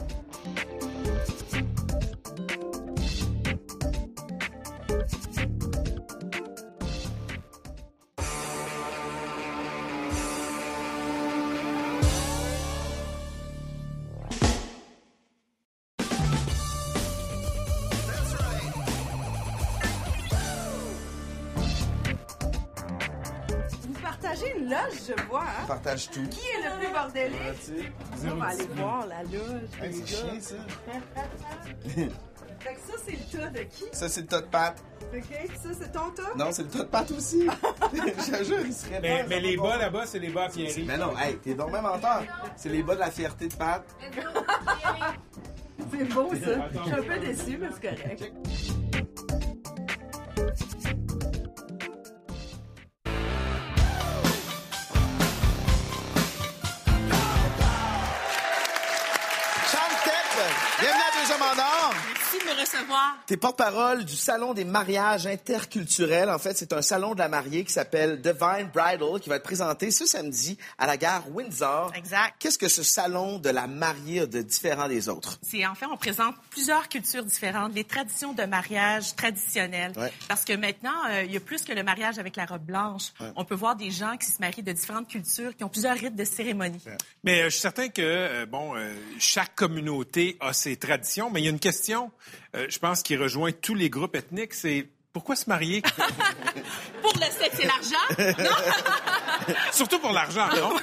Tout. Qui est le plus bordélique? On va aller voir la loge. Hey, c'est chiant, ça. Fait que ça, c'est le tas de qui? Ça, c'est le tas de pâtes. OK? Ça, c'est ton tas? Non, c'est le tas de pâtes aussi. Je te jure, il serait Mais, pas, mais les bas là-bas, c'est les bas à Pierre. Mais non, hey, t'es donc même en tort. C'est les bas de la fierté de pâtes. C'est beau, ça. Je suis un peu déçue, mais c'est correct. Me recevoir. T'es porte-parole du Salon des mariages interculturels. En fait, c'est un salon de la mariée qui s'appelle Divine Bridal qui va être présenté ce samedi à la gare Windsor. Exact. Qu'est-ce que ce salon de la mariée a de différent des autres? C'est en fait, on présente plusieurs cultures différentes, les traditions de mariage traditionnelles. Ouais. Parce que maintenant, euh, il y a plus que le mariage avec la robe blanche. On peut voir des gens qui se marient de différentes cultures, qui ont plusieurs rites de cérémonie. Mais euh, je suis certain que, euh, bon, euh, chaque communauté a ses traditions, mais il y a une question, euh, je pense, qui rejoint tous les groupes ethniques, c'est pourquoi se marier? [LAUGHS] Pour le sexe et l'argent, [LAUGHS] Surtout pour l'argent, non?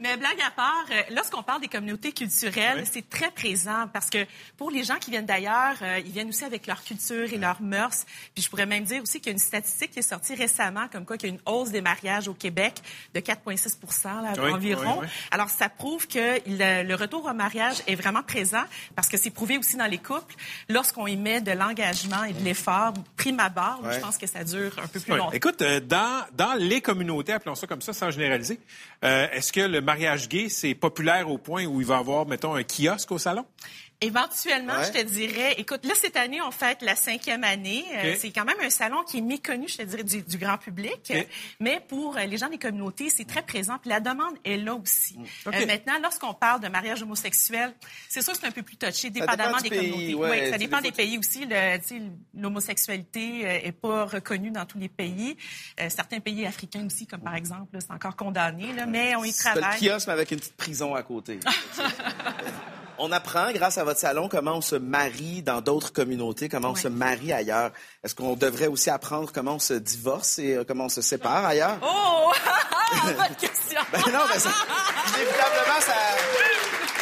Mais blague à part, euh, lorsqu'on parle des communautés culturelles, Oui. c'est très présent parce que pour les gens qui viennent d'ailleurs, euh, ils viennent aussi avec leur culture et leurs mœurs. Puis je pourrais même dire aussi qu'il y a une statistique qui est sortie récemment comme quoi qu'il y a une hausse des mariages au Québec de 4,6 là, Oui, environ. oui. Alors ça prouve que le, retour au mariage est vraiment présent parce que c'est prouvé aussi dans les couples lorsqu'on y met de l'engagement et de l'effort prime abord. Je pense que ça dure un peu plus longtemps. Écoute, euh, dans, dans les communautés, appelons ça comme ça, sans généraliser, euh, est-ce que le mariage gay, c'est populaire au point où il va y avoir, mettons, un kiosque au salon? Éventuellement, Ouais. je te dirais, écoute, là, cette année, on fête la cinquième année. Euh, c'est quand même un salon qui est méconnu, je te dirais, du, du grand public. Mais pour euh, les gens des communautés, c'est très présent. Puis la demande est là aussi. Ok. Euh, maintenant, lorsqu'on parle de mariage homosexuel, c'est sûr que c'est un peu plus touché, dépendamment des pays, communautés. ouais, Oui, ça dépend des pays aussi. L'homosexualité euh, est pas reconnue dans tous les pays. Euh, certains pays africains aussi, comme par exemple, c'est encore condamné. Là, mais on y C'est le travaille. kiosque, mais avec une petite prison à côté. [LAUGHS] on apprend, grâce à votre salon, comment on se marie dans d'autres communautés, comment on Ouais. se marie ailleurs. Est-ce qu'on devrait aussi apprendre comment on se divorce et euh, comment on se sépare ailleurs? Oh! [LAUGHS] Bonne question! Ben non, mais ça, inévitablement, ça,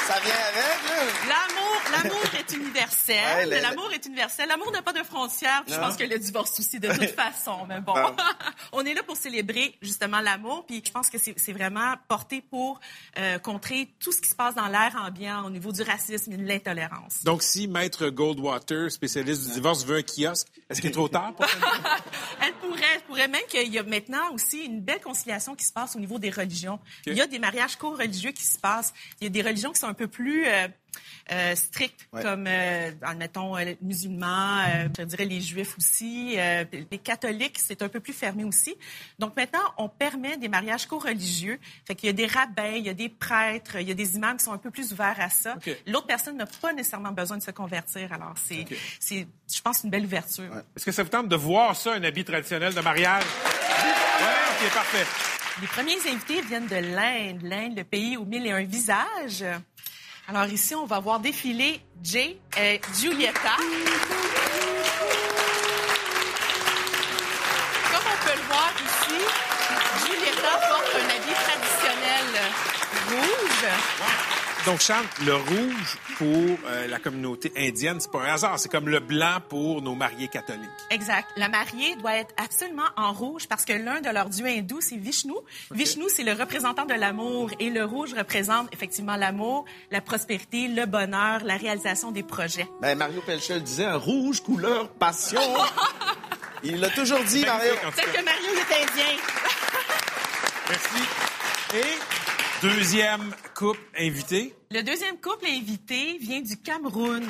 ça vient avec, là. L'amour, l'amour est universel. Ouais, L'amour est universel. L'amour n'a pas de frontières. Je pense que le divorce aussi, de toute [LAUGHS] façon. Mais bon, [LAUGHS] on est là pour célébrer justement l'amour. Puis je pense que c'est vraiment porté pour euh, contrer tout ce qui se passe dans l'air ambiant au niveau du racisme et de l'intolérance. Donc, si Maître Goldwater, spécialiste du divorce, veut un kiosque, est-ce qu'il est trop tard pour? [LAUGHS] Elle pourrait, elle pourrait même qu'il y a maintenant aussi une belle conciliation qui se passe au niveau des religions. Il y a des mariages co-religieux qui se passent. Il y a des religions qui sont un peu plus euh, euh, strictes, Ouais. comme, euh, admettons, euh, les musulmans, euh, je dirais les juifs aussi. euh, les catholiques, c'est un peu plus fermé aussi. Donc maintenant, on permet des mariages co-religieux. Fait qu'il y a des rabbins, il y a des prêtres, il y a des imams qui sont un peu plus ouverts à ça. L'autre personne n'a pas nécessairement besoin de se convertir. Alors, c'est, c'est je pense, une belle ouverture. Est-ce que ça vous tente de voir ça, un habit traditionnel de mariage? Oui, OK, parfait. Les premiers invités viennent de l'Inde, l'Inde, le pays aux mille et un visages. Alors ici, on va voir défiler Jay et Giulietta. Comme on peut le voir ici, Giulietta porte un habit traditionnel rouge. Donc, Charles, le rouge pour euh, la communauté indienne, c'est pas un hasard. C'est comme le blanc pour nos mariés catholiques. Exact. La mariée doit être absolument en rouge parce que l'un de leurs dieux hindous, c'est Vishnu. Vishnu, c'est le représentant de l'amour et le rouge représente effectivement l'amour, la prospérité, le bonheur, la réalisation des projets. Ben, Mario Pelchel disait un rouge couleur passion. [LAUGHS] Il l'a toujours dit, Mario. Peut-être que Mario est indien. Merci. Et deuxième couple invité. Le deuxième couple invité vient du Cameroun.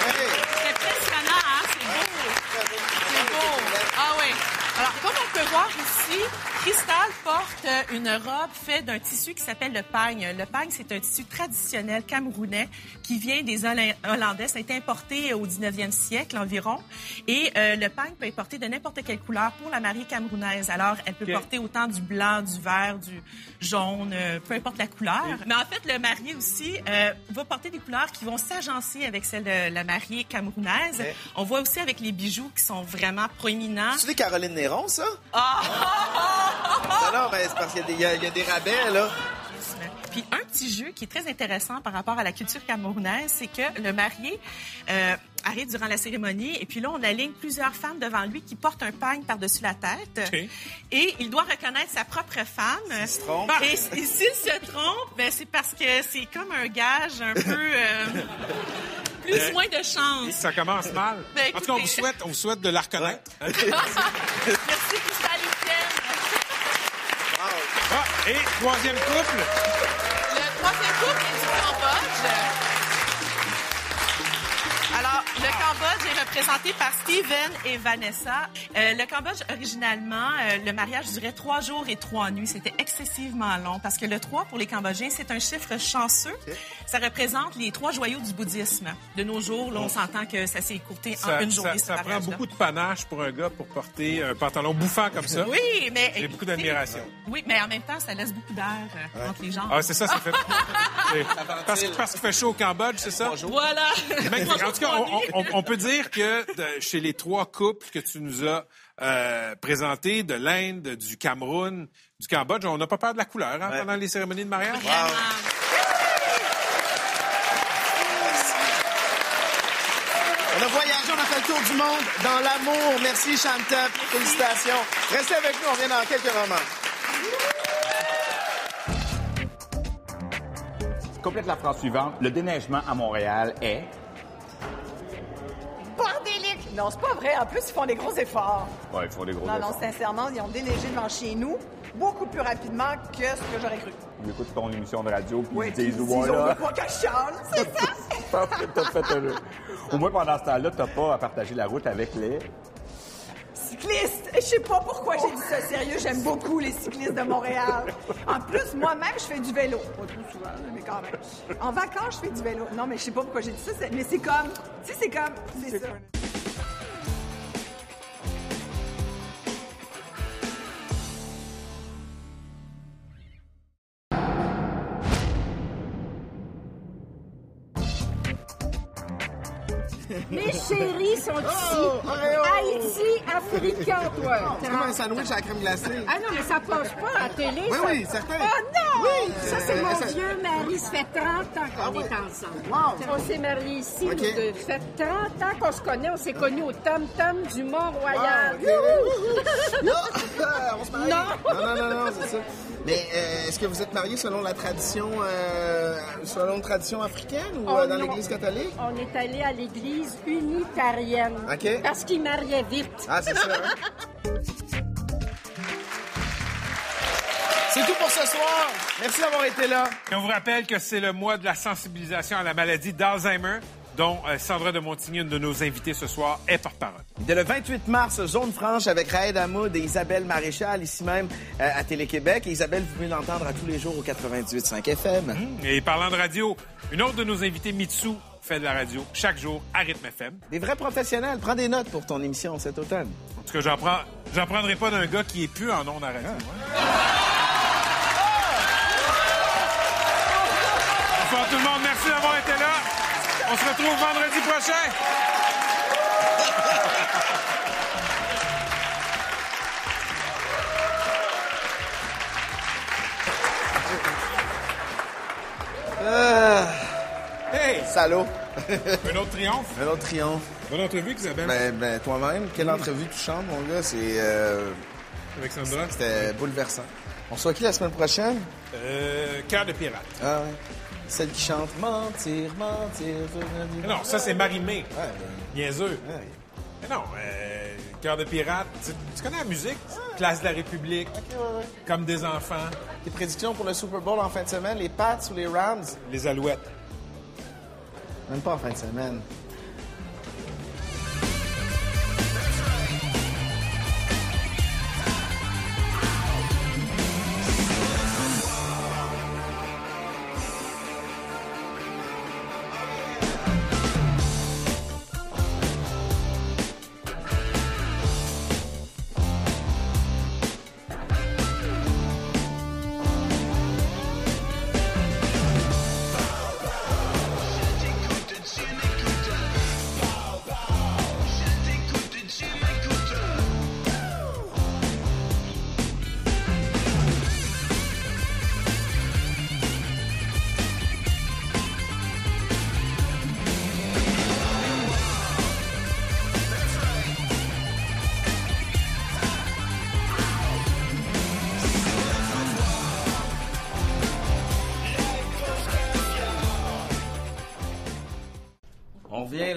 C'est impressionnant, hein? C'est beau. C'est beau. Ah oui. Alors, comme on peut voir ici, Cristal porte une robe faite d'un tissu qui s'appelle le pagne. Le pagne, c'est un tissu traditionnel camerounais qui vient des Holla- Hollandais. Ça a été importé au 19e siècle environ. Et euh, le pagne peut être porté de n'importe quelle couleur pour la mariée camerounaise. Alors, elle peut porter autant du blanc, du vert, du jaune, euh, peu importe la couleur. Mais en fait, le marié aussi euh, va porter des couleurs qui vont s'agencer avec celles de la mariée camerounaise. On voit aussi avec les bijoux qui sont vraiment proéminents. Dis Caroline Néron, ça? Ah! [LAUGHS] Non, non, mais c'est parce qu'il y a des- il y, a- il y a des rabais, là. Puis un petit jeu qui est très intéressant par rapport à la culture camerounaise, c'est que le marié euh, arrive durant la cérémonie et puis là, on aligne plusieurs femmes devant lui qui portent un pagne par-dessus la tête. Et il doit reconnaître sa propre femme. se trompe. Et, et s'il se trompe, ben, c'est parce que c'est comme un gage un peu... euh, plus moins de chance. Ça commence mal. Ben, en tout cas, on vous souhaite, on vous souhaite de la reconnaître. [LAUGHS] Merci. Ah, et troisième couple. Le troisième couple est du Cambodge. Alors, le Cambodge représenté par Steven et Vanessa. Euh, le Cambodge, originalement, euh, le mariage durait trois jours et trois nuits. C'était excessivement long parce que le 3, pour les Cambodgiens, c'est un chiffre chanceux. Ça représente les trois joyaux du bouddhisme. De nos jours, là, on s'entend que ça s'est écourté en Ça, une ça- journée, ce ça prend beaucoup de panache pour un gars pour porter un pantalon bouffant comme ça. Oui, mais... J'ai beaucoup d'admiration. Oui, mais en même temps, ça laisse beaucoup d'air euh, entre les jambes. Ah, c'est ça, ça fait. [LAUGHS] parce, parce qu'il fait chaud au Cambodge, c'est ça? Voilà! En tout cas, on- on peut dire que de- chez les trois couples que tu nous as euh, présentés, de l'Inde, du Cameroun, du Cambodge, on n'a pas peur de la couleur hein, Ouais. pendant les cérémonies de mariage? On a voyagé, on a fait le tour du monde dans l'amour. Merci, Chantal. Félicitations. Restez avec nous, on revient dans quelques moments. Complète la phrase suivante. Le déneigement à Montréal est... Non, c'est pas vrai. En plus, ils font des gros efforts. Ouais, ils font des gros Non, non, efforts. sincèrement, ils ont déneigé devant chez nous beaucoup plus rapidement que ce que j'aurais cru. Ils écoutent ton émission de radio puis Oui, ils disent ils disent, ouais on veut là. pas que je c'est ça? [LAUGHS] T'as fait un- Au moins pendant ce temps-là, t'as pas à partager la route avec les. Cycliste! Je sais pas pourquoi j'ai dit ça sérieux. J'aime beaucoup les cyclistes de Montréal. En plus, moi-même, je fais du vélo. Pas trop souvent, mais quand même. En vacances, je fais du vélo. Non, mais je sais pas pourquoi j'ai dit ça, mais c'est comme... Tu sais, c'est comme... C'est ça. Mes chéris sont ici. Oh, oh. Haïti, africain, toi. C'est comme un sandwich à la crème glacée? Ah non, mais ça passe pas à la télé. Oui, ça. oui, certain. Oh non! Oui, Ça, c'est euh, mon ça- vieux mari. Ça fait 30 ans qu'on Ah oui. est ensemble. Wow. On s'est mariés ici. OK. nous deux. Ça fait 30 ans qu'on se connaît. On s'est connus au Tom Tom du Mont-Royal. Wow. Non, on se marie. Non. non, non, non, non, c'est ça. Mais euh, est-ce que vous êtes mariés selon la tradition, euh, selon une tradition africaine ou euh, Oh, dans l'Église catholique? On est allé à l'église unitarienne. OK. Parce qu'ils mariaient vite. Ah, c'est ça. hein? [LAUGHS] C'est tout pour ce soir. Merci d'avoir été là. Et on vous rappelle que c'est le mois de la sensibilisation à la maladie d'Alzheimer, dont euh, Sandra de Montigny, une de nos invitées ce soir, est porte-parole. Dès le 28 mars, Zone Franche avec Raed Hamoud et Isabelle Maréchal, ici même euh, à Télé-Québec. Et Isabelle, vous pouvez l'entendre à tous les jours au 98.5 FM. Et parlant de radio, une autre de nos invités, Mitsu, fait de la radio chaque jour à Rythme FM. Des vrais professionnels. Prends des notes pour ton émission cet automne. En tout cas, j'en prends, prendrai pas d'un gars qui est plus en ondes à radio. hein. Bonsoir tout le monde, merci d'avoir été là. On se retrouve vendredi prochain. Hey! Salaud. Un autre triomphe? Un autre triomphe. Bonne entrevue, Isabelle. Ben, ben, toi-même, quelle entrevue touchante, mon gars. C'est, euh, Avec Sandra. c'était bouleversant. On se voit qui la semaine prochaine? Euh, Cœur de pirate. Ah ouais. Celle qui chante Mentir, mentir. Non, ça, c'est ben, Niaiseux. ouais. Mais non, euh, Cœur de pirate, tu, tu connais la musique? Place de la République, Ok, ouais, ouais. comme des enfants, Tes prédictions pour le Super Bowl en fin de semaine, les Pats ou les Rams? les alouettes. Même pas en fin de semaine.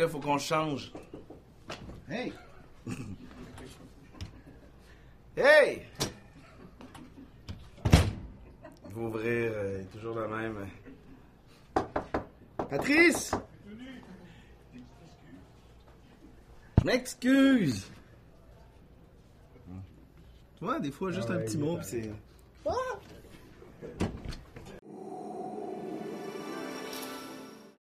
Là, faut qu'on change. Hey! [LAUGHS] hey! Faut ouvrir, euh, il est toujours le même. Patrice! Je m'excuse! Tu vois, des fois, juste un petit mot, pis c'est... Ah!